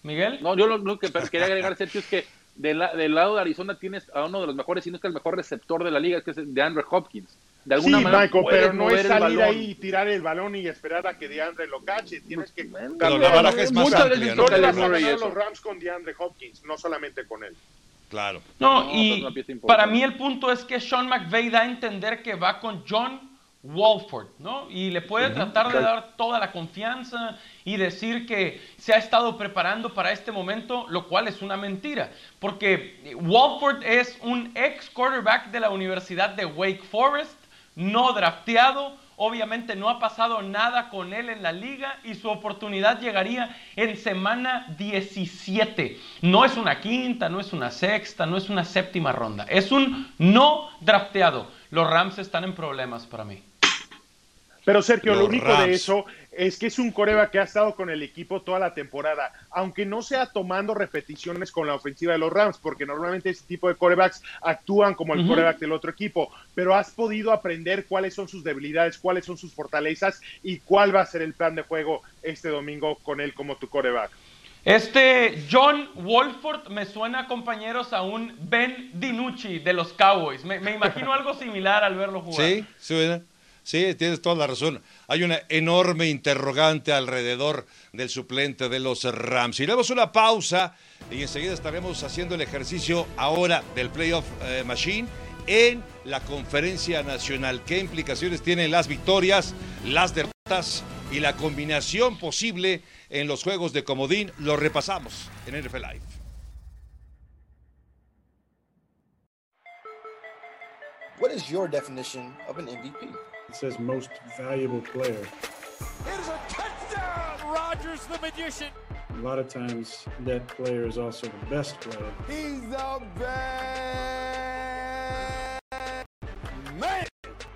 ¿Miguel? No, yo lo, que quería agregar, Sergio, es que del, lado de Arizona tienes a uno de los mejores, si no es que el mejor receptor de la liga, que es de Andrew Hopkins de alguna sí, manera. Michael, pero no es salir ahí y tirar el balón y esperar a que DeAndre lo cache. Tienes que. Pero la baraja es más amplia, ¿no? los Rams con DeAndre Hopkins, no solamente con él. Claro. No, y para mí el punto es que Sean McVay da a entender que va con John Walford, ¿no? Y le puede tratar de dar toda la confianza y decir que se ha estado preparando para este momento, lo cual es una mentira, porque Walford es un ex quarterback de la Universidad de Wake Forest, no drafteado, obviamente no ha pasado nada con él en la liga y su oportunidad llegaría en semana 17. No es una quinta, no es una sexta, no es una séptima ronda, es un no drafteado. Los Rams están en problemas para mí. Pero Sergio, lo único de eso es que es un coreba que ha estado con el equipo toda la temporada, aunque no sea tomando repeticiones con la ofensiva de los Rams, porque normalmente ese tipo de corebacks actúan como el coreback del otro equipo, pero has podido aprender cuáles son sus debilidades, cuáles son sus fortalezas y cuál va a ser el plan de juego este domingo con él como tu coreback. Este John Wolford me suena, compañeros, a un Ben DiNucci de los Cowboys. Me, me imagino algo similar al verlo jugar. Sí, suena. Sí, tienes toda la razón. Hay una enorme interrogante alrededor del suplente de los Rams. Iremos una pausa y enseguida estaremos haciendo el ejercicio ahora del Playoff eh, Machine en la conferencia nacional. ¿Qué implicaciones tienen las victorias, las derrotas y la combinación posible en los juegos de comodín? Lo repasamos en NFL Live. What is your definition of an MVP? It says most valuable player. It is a touchdown, Rogers the magician. A lot of times that player is also the best player. He's the best man.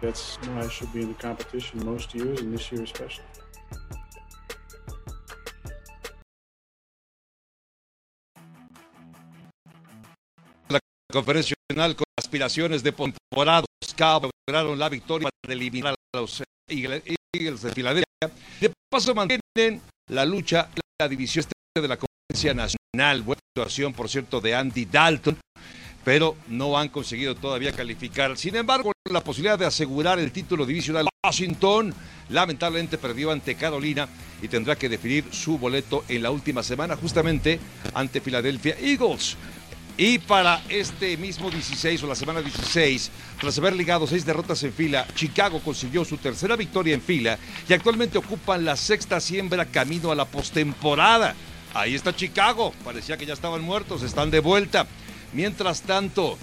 That's why I should be in the competition most years and this year especially. Conferencia nacional con aspiraciones de temporada Cowboys lograron la victoria para eliminar a los Eagles de Filadelfia. De paso mantienen la lucha la división este de la conferencia nacional. Buena situación, por cierto, de Andy Dalton, pero no han conseguido todavía calificar. Sin embargo, la posibilidad de asegurar el título divisional Washington lamentablemente perdió ante Carolina y tendrá que definir su boleto en la última semana justamente ante Philadelphia Eagles. Y para este mismo 16 o la semana 16, tras haber ligado seis derrotas en fila, Chicago consiguió su tercera victoria en fila y actualmente ocupan la sexta siembra camino a la postemporada. Ahí está Chicago, parecía que ya estaban muertos, están de vuelta. Mientras tanto,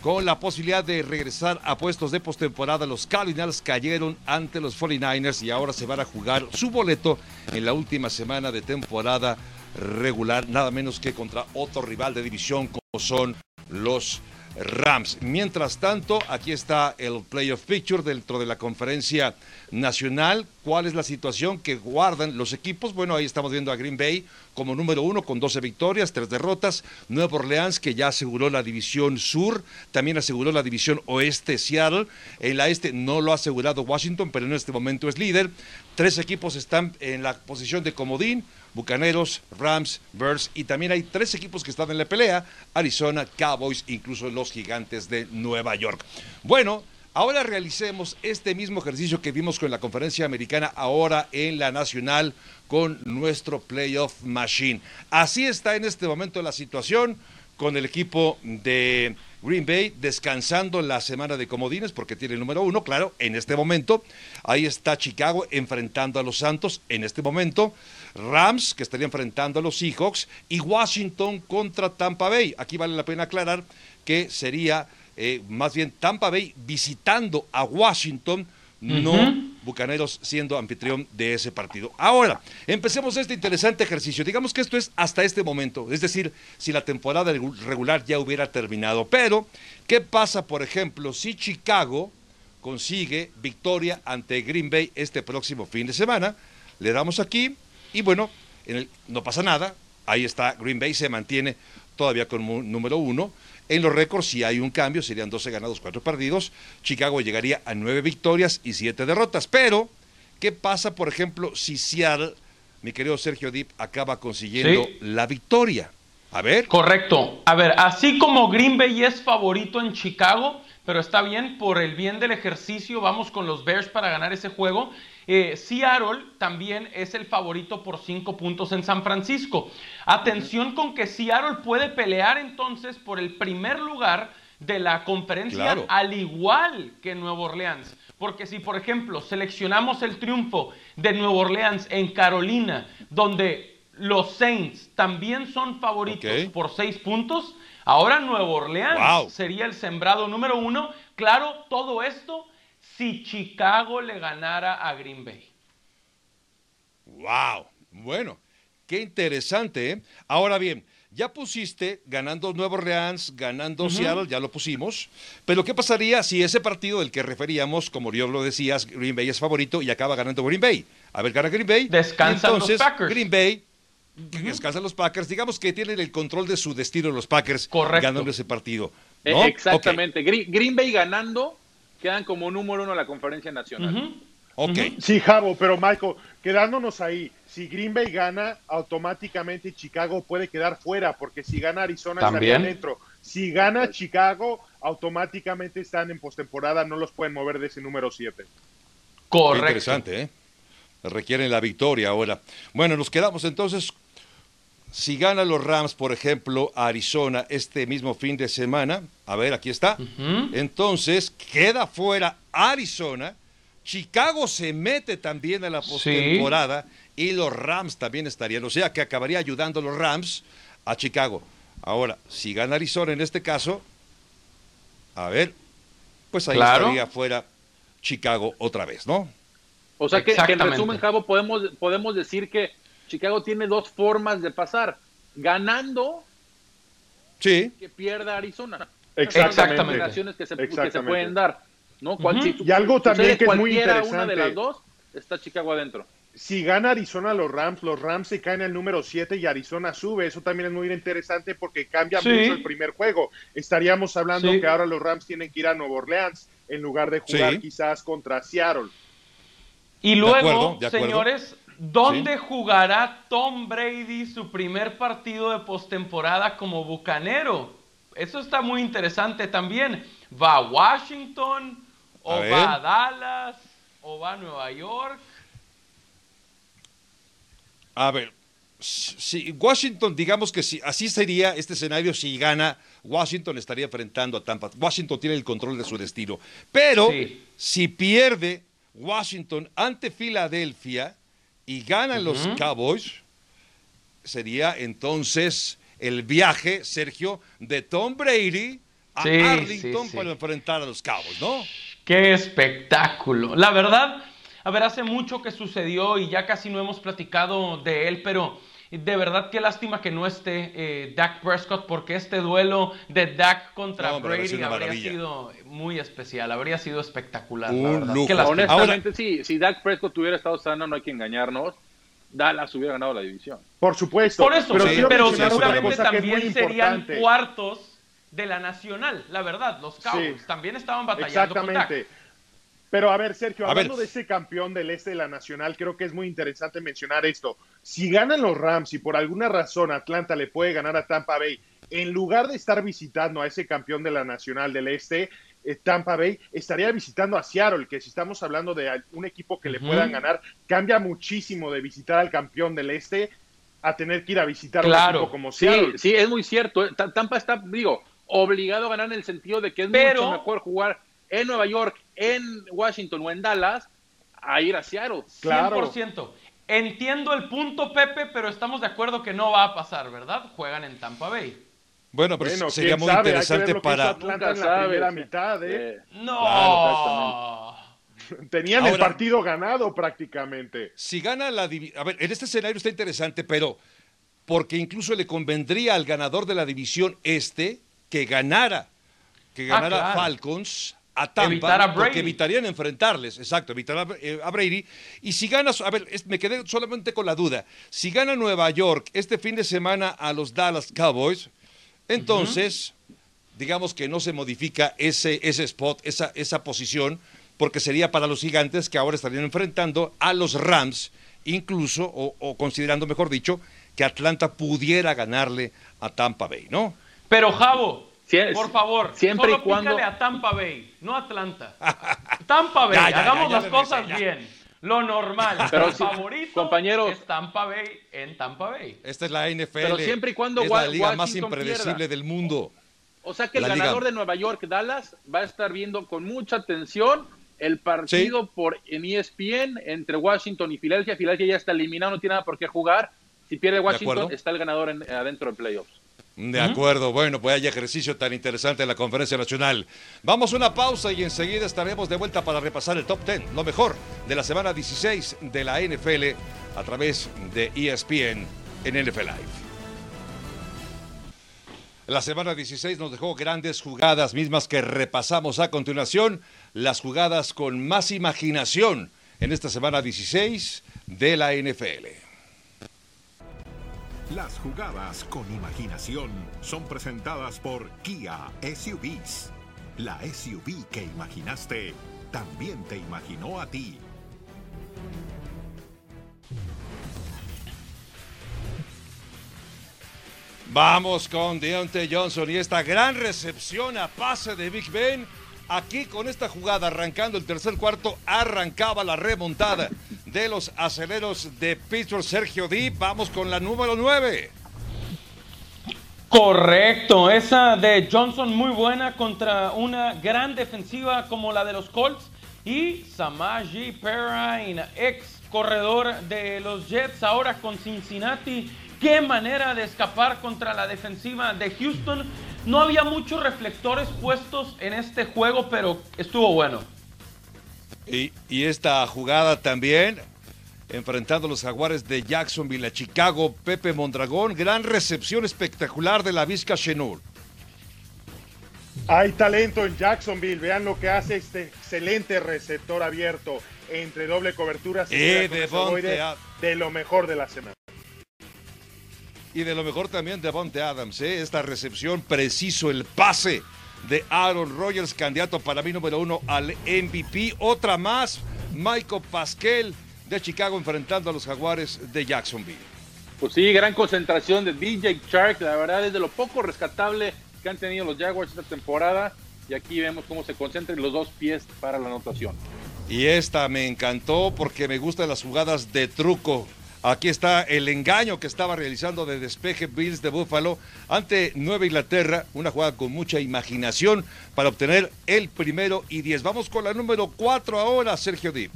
con la posibilidad de regresar a puestos de postemporada, los Cardinals cayeron ante los 49ers y ahora se van a jugar su boleto en la última semana de temporada regular, nada menos que contra otro rival de división como son los Rams. Mientras tanto, aquí está el playoff picture dentro de la conferencia nacional. ¿Cuál es la situación que guardan los equipos? Bueno, ahí estamos viendo a Green Bay como número uno con 12 victorias, 3 derrotas. Nueva Orleans, que ya aseguró la división sur, también aseguró la división oeste Seattle. En la este no lo ha asegurado Washington, pero en este momento es líder. Tres equipos están en la posición de comodín. Bucaneros, Rams, Bears y también hay tres equipos que están en la pelea, Arizona, Cowboys, incluso los gigantes de Nueva York. Bueno, ahora realicemos este mismo ejercicio que vimos con la conferencia americana, ahora en la nacional con nuestro playoff machine. Así está en este momento la situación con el equipo de Green Bay descansando la semana de comodines porque tiene el número uno, claro, en este momento. Ahí está Chicago enfrentando a los Santos en este momento. Rams, que estaría enfrentando a los Seahawks, y Washington contra Tampa Bay. Aquí vale la pena aclarar que sería eh, más bien Tampa Bay visitando a Washington, no Bucaneros siendo anfitrión de ese partido. Ahora, empecemos este interesante ejercicio. Digamos que esto es hasta este momento, es decir, si la temporada regular ya hubiera terminado. Pero, ¿qué pasa, por ejemplo, si Chicago consigue victoria ante Green Bay este próximo fin de semana? Le damos aquí y bueno, en el, no pasa nada. Ahí está, Green Bay se mantiene todavía como número uno. En los récords, si hay un cambio, serían 12 ganados, 4 perdidos. Chicago llegaría a 9 victorias y 7 derrotas. Pero, ¿qué pasa, por ejemplo, si Seattle, mi querido Sergio Dip, acaba consiguiendo la victoria? A ver. Correcto. A ver, así como Green Bay es favorito en Chicago, pero está bien, por el bien del ejercicio, vamos con los Bears para ganar ese juego. Eh, Seattle también es el favorito por cinco puntos en San Francisco. Atención con que Seattle puede pelear entonces por el primer lugar de la conferencia al igual que Nueva Orleans. Porque si, por ejemplo, seleccionamos el triunfo de Nueva Orleans en Carolina, donde los Saints también son favoritos por seis puntos, ahora Nueva Orleans sería el sembrado número uno. Claro, todo esto si Chicago le ganara a Green Bay. ¡Wow! Bueno, qué interesante. ¿eh? Ahora bien, ya pusiste ganando Nueva Orleans, ganando Seattle, ya lo pusimos. Pero ¿qué pasaría si ese partido del que referíamos, como yo lo decías, Green Bay es favorito y acaba ganando Green Bay? A ver, gana Green Bay. Descansan los Packers. Green Bay descansan los Packers. Digamos que tienen el control de su destino los Packers ganando ese partido. Eh, exactamente. Green Bay ganando quedan como número uno en la conferencia nacional. Ok. Sí, Javo, pero Michael, quedándonos ahí, si Green Bay gana, automáticamente Chicago puede quedar fuera, porque si gana Arizona estaría dentro. Si gana Chicago, automáticamente están en postemporada, no los pueden mover de ese número 7. Correcto. interesante, ¿eh? Requieren la victoria ahora. Bueno, nos quedamos entonces. Si gana los Rams, por ejemplo, a Arizona este mismo fin de semana, a ver, aquí está. Entonces, queda fuera Arizona. Chicago se mete también a la postemporada y los Rams también estarían. O sea que acabaría ayudando a los Rams a Chicago. Ahora, si gana Arizona en este caso, a ver, pues ahí estaría fuera Chicago otra vez, ¿no? O sea que, en resumen, Cabo, podemos, podemos decir que Chicago tiene dos formas de pasar. Ganando sí. que pierda Arizona. Exactamente. Que se, que se pueden dar. ¿no? y algo también que es muy interesante. una de las dos, está Chicago adentro. Si gana Arizona los Rams, los Rams se caen al número 7 y Arizona sube. Eso también es muy interesante porque cambia mucho el primer juego. Estaríamos hablando que ahora los Rams tienen que ir a Nueva Orleans en lugar de jugar quizás contra Seattle. Y luego, señores, ¿dónde jugará Tom Brady su primer partido de postemporada como bucanero? eso está muy interesante también. ¿Va a Washington? ¿O va a Dallas? ¿O va a Nueva York? A ver, si Washington, digamos que si así sería este escenario si gana, Washington estaría enfrentando a Tampa. Washington tiene el control de su destino. Pero si pierde Washington ante Filadelfia y ganan los Cowboys, sería entonces el viaje, Sergio, de Tom Brady a Arlington para enfrentar a los Cowboys, ¿no? Qué espectáculo. La verdad, a ver, hace mucho que sucedió y ya casi no hemos platicado de él, pero de verdad qué lástima que no esté eh, Dak Prescott porque este duelo de Dak contra Brady habría sido muy especial, habría sido espectacular. Honestamente, sí, si Dak Prescott hubiera estado sano, no hay que engañarnos. Dallas hubiera ganado la división. Por supuesto. Por eso, pero, pero seguramente también serían cuartos de la nacional, la verdad, los Cowboys también estaban batallando Exactamente. Pero a ver, Sergio, hablando de ese campeón del este de la nacional, creo que es muy interesante mencionar esto. Si ganan los Rams y por alguna razón Atlanta le puede ganar a Tampa Bay, en lugar de estar visitando a ese campeón de la nacional del este, eh, Tampa Bay estaría visitando a Seattle, que si estamos hablando de un equipo que le puedan ganar, cambia muchísimo de visitar al campeón del este a tener que ir a visitar un equipo como Seattle. Sí, sí, es muy cierto. Tampa está, digo, obligado a ganar en el sentido de que es mucho mejor jugar en Nueva York, en Washington o en Dallas a ir a Seattle. Claro. 100%. Entiendo el punto, Pepe, pero estamos de acuerdo que no va a pasar, ¿verdad? Juegan en Tampa Bay. Bueno, pero sería muy interesante para. Atlanta en la primera mitad, ¿eh? No. Tenían el partido ganado prácticamente. Si gana la división. A ver, en este escenario está interesante, pero porque incluso le convendría al ganador de la división este que ganara, que ah, ganara Falcons a Tampa, porque evitarían enfrentarles, exacto, evitar a, eh, Brady. Y si ganas, a ver, me quedé solamente con la duda, si gana Nueva York este fin de semana a los Dallas Cowboys, entonces, digamos que no se modifica ese, ese spot, esa, esa posición, porque sería para los gigantes que ahora estarían enfrentando a los Rams, incluso, o, considerando, mejor dicho, que Atlanta pudiera ganarle a Tampa Bay, ¿no? Pero Javo, por favor, siempre solo y cuando... a Tampa Bay, no Atlanta. Tampa Bay, hagamos las cosas bien. Lo normal, pero el favorito compañeros, es Tampa Bay en Tampa Bay. Esta es la NFL. Pero siempre y cuando es la liga más impredecible del mundo. O sea que el ganador de Nueva York, Dallas, va a estar viendo con mucha atención el partido por en ESPN entre Washington y Filadelfia. Filadelfia ya está eliminado, no tiene nada por qué jugar. Si pierde Washington, está el ganador adentro del playoffs. De acuerdo, bueno, pues hay ejercicio tan interesante en la conferencia nacional. Vamos a una pausa y enseguida estaremos de vuelta para repasar el top 10, lo mejor de la semana 16 de la NFL a través de ESPN en NFL Live. La semana 16 nos dejó grandes jugadas mismas que repasamos a continuación, las jugadas con más imaginación en esta semana 16 de la NFL. Las jugadas con imaginación son presentadas por Kia SUVs. La SUV que imaginaste también te imaginó a ti. Vamos con Deontay Johnson y esta gran recepción a pase de Big Ben. Aquí con esta jugada arrancando el tercer cuarto arrancaba la remontada de los aceleros de Pittsburgh, Sergio D. Vamos con la número 9. Correcto, esa de Johnson muy buena contra una gran defensiva como la de los Colts y Samaji Perrine, ex corredor de los Jets, ahora con Cincinnati. Qué manera de escapar contra la defensiva de Houston. No había muchos reflectores puestos en este juego, pero estuvo bueno. Y, esta jugada también, enfrentando a los jaguares de Jacksonville a Chicago, Pepe Mondragón, gran recepción espectacular de la Vizca Chenur. Hay talento en Jacksonville, vean lo que hace este excelente receptor abierto entre doble cobertura de, de lo mejor de la semana. Y de lo mejor también de Bonte Adams, ¿eh? esta recepción preciso, el pase de Aaron Rodgers, candidato para mí número uno al MVP. Otra más, Michael Pasquel de Chicago enfrentando a los Jaguares de Jacksonville. Pues sí, gran concentración de DJ Shark, la verdad es de lo poco rescatable que han tenido los Jaguars esta temporada y aquí vemos cómo se concentran los dos pies para la anotación. Y esta me encantó porque me gustan las jugadas de truco. Aquí está el engaño que estaba realizando de despeje Bills de Buffalo ante Nueva Inglaterra, una jugada con mucha imaginación para obtener el primero y diez. Vamos con la número cuatro ahora, Sergio Dip.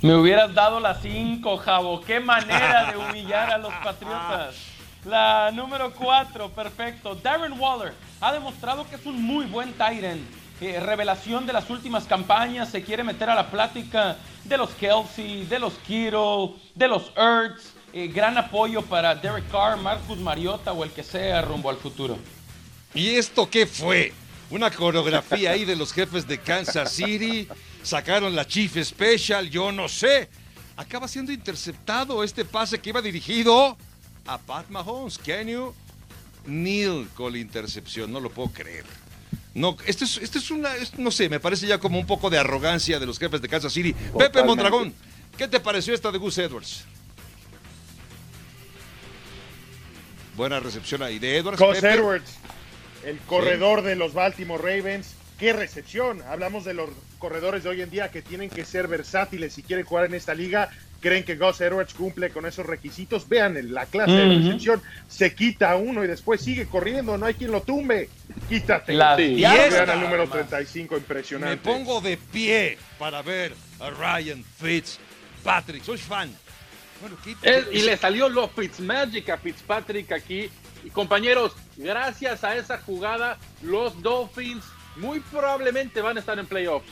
Me hubieras dado la cinco, Javo. Qué manera de humillar a los Patriotas. La número cuatro, perfecto. Darren Waller ha demostrado que es un muy buen tight end revelación de las últimas campañas, se quiere meter a la plática de los Kelsey, de los Kiro, de los Ertz. Eh, gran apoyo para Derek Carr, Marcus Mariota o el que sea rumbo al futuro. ¿Y esto qué fue? Una coreografía ahí de los jefes de Kansas City. Sacaron la Chief Special, yo no sé. Acaba siendo interceptado este pase que iba dirigido a Pat Mahomes. Can you kneel con la intercepción? No lo puedo creer. No, esto es, esto es una, no sé, me parece ya como un poco de arrogancia de los jefes de Kansas City. Pepe Mondragón, ¿qué te pareció esta de Gus Edwards? Buena recepción ahí de Edwards. Gus Edwards, el corredor de los Baltimore Ravens. ¡Qué recepción! Hablamos de los corredores de hoy en día que tienen que ser versátiles si quieren jugar en esta liga creen que Gus Edwards cumple con esos requisitos. Vean la clase de recepción, se quita uno y después sigue corriendo, no hay quien lo tumbe. Quítate. La y vean el número 35, impresionante. Me pongo de pie para ver a Ryan Fitzpatrick, soy fan. Bueno, y le salió lo Fitzmagic a Fitzpatrick aquí. Y compañeros, gracias a esa jugada, los Dolphins muy probablemente van a estar en playoffs.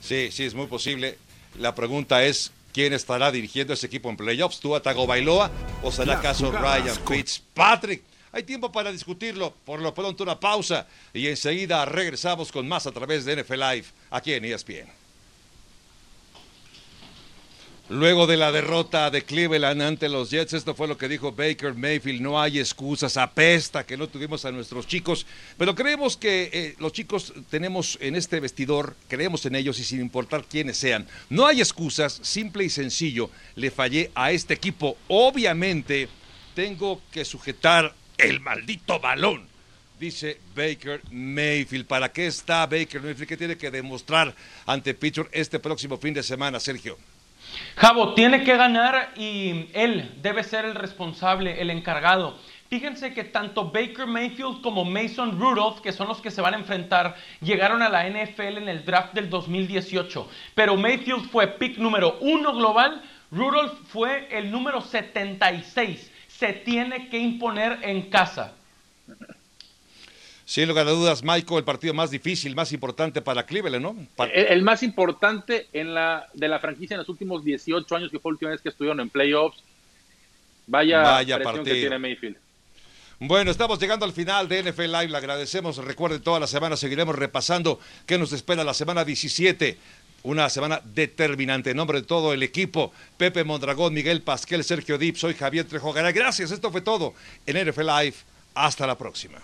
Sí, sí, es muy posible. La pregunta es, quién estará dirigiendo ese equipo en playoffs, tú Tago Bailoa o será acaso Ryan Fitzpatrick. Hay tiempo para discutirlo, por lo pronto una pausa. Y enseguida regresamos con más a través de NFL Live aquí en ESPN. Luego de la derrota de Cleveland ante los Jets, esto fue lo que dijo Baker Mayfield, no hay excusas, apesta que no tuvimos a nuestros chicos, pero creemos que eh, los chicos tenemos en este vestidor, creemos en ellos y sin importar quiénes sean, no hay excusas, simple y sencillo, le fallé a este equipo, obviamente tengo que sujetar el maldito balón dice Baker Mayfield. ¿Para qué está Baker Mayfield? ¿Qué tiene que demostrar ante Pitcher este próximo fin de semana, Sergio? Javo tiene que ganar y él debe ser el responsable, el encargado. Fíjense que tanto Baker Mayfield como Mason Rudolph, que son los que se van a enfrentar, llegaron a la NFL en el draft del 2018. Pero Mayfield fue pick número uno global, Rudolph fue el número 76. Se tiene que imponer en casa. Sin lugar a dudas, Michael, el partido más difícil, más importante para Cleveland, ¿no? El, más importante en la, de la franquicia en los últimos 18 años, que fue la última vez que estuvieron en playoffs. Vaya, Vaya presión que tiene Mayfield. Bueno, estamos llegando al final de NFL Live. Le agradecemos. Recuerden, toda la semana seguiremos repasando qué nos espera la semana 17. Una semana determinante. En nombre de todo el equipo, Pepe Mondragón, Miguel Pasquel, Sergio Dip, soy Javier Trejo Gracias, esto fue todo en NFL Live. Hasta la próxima.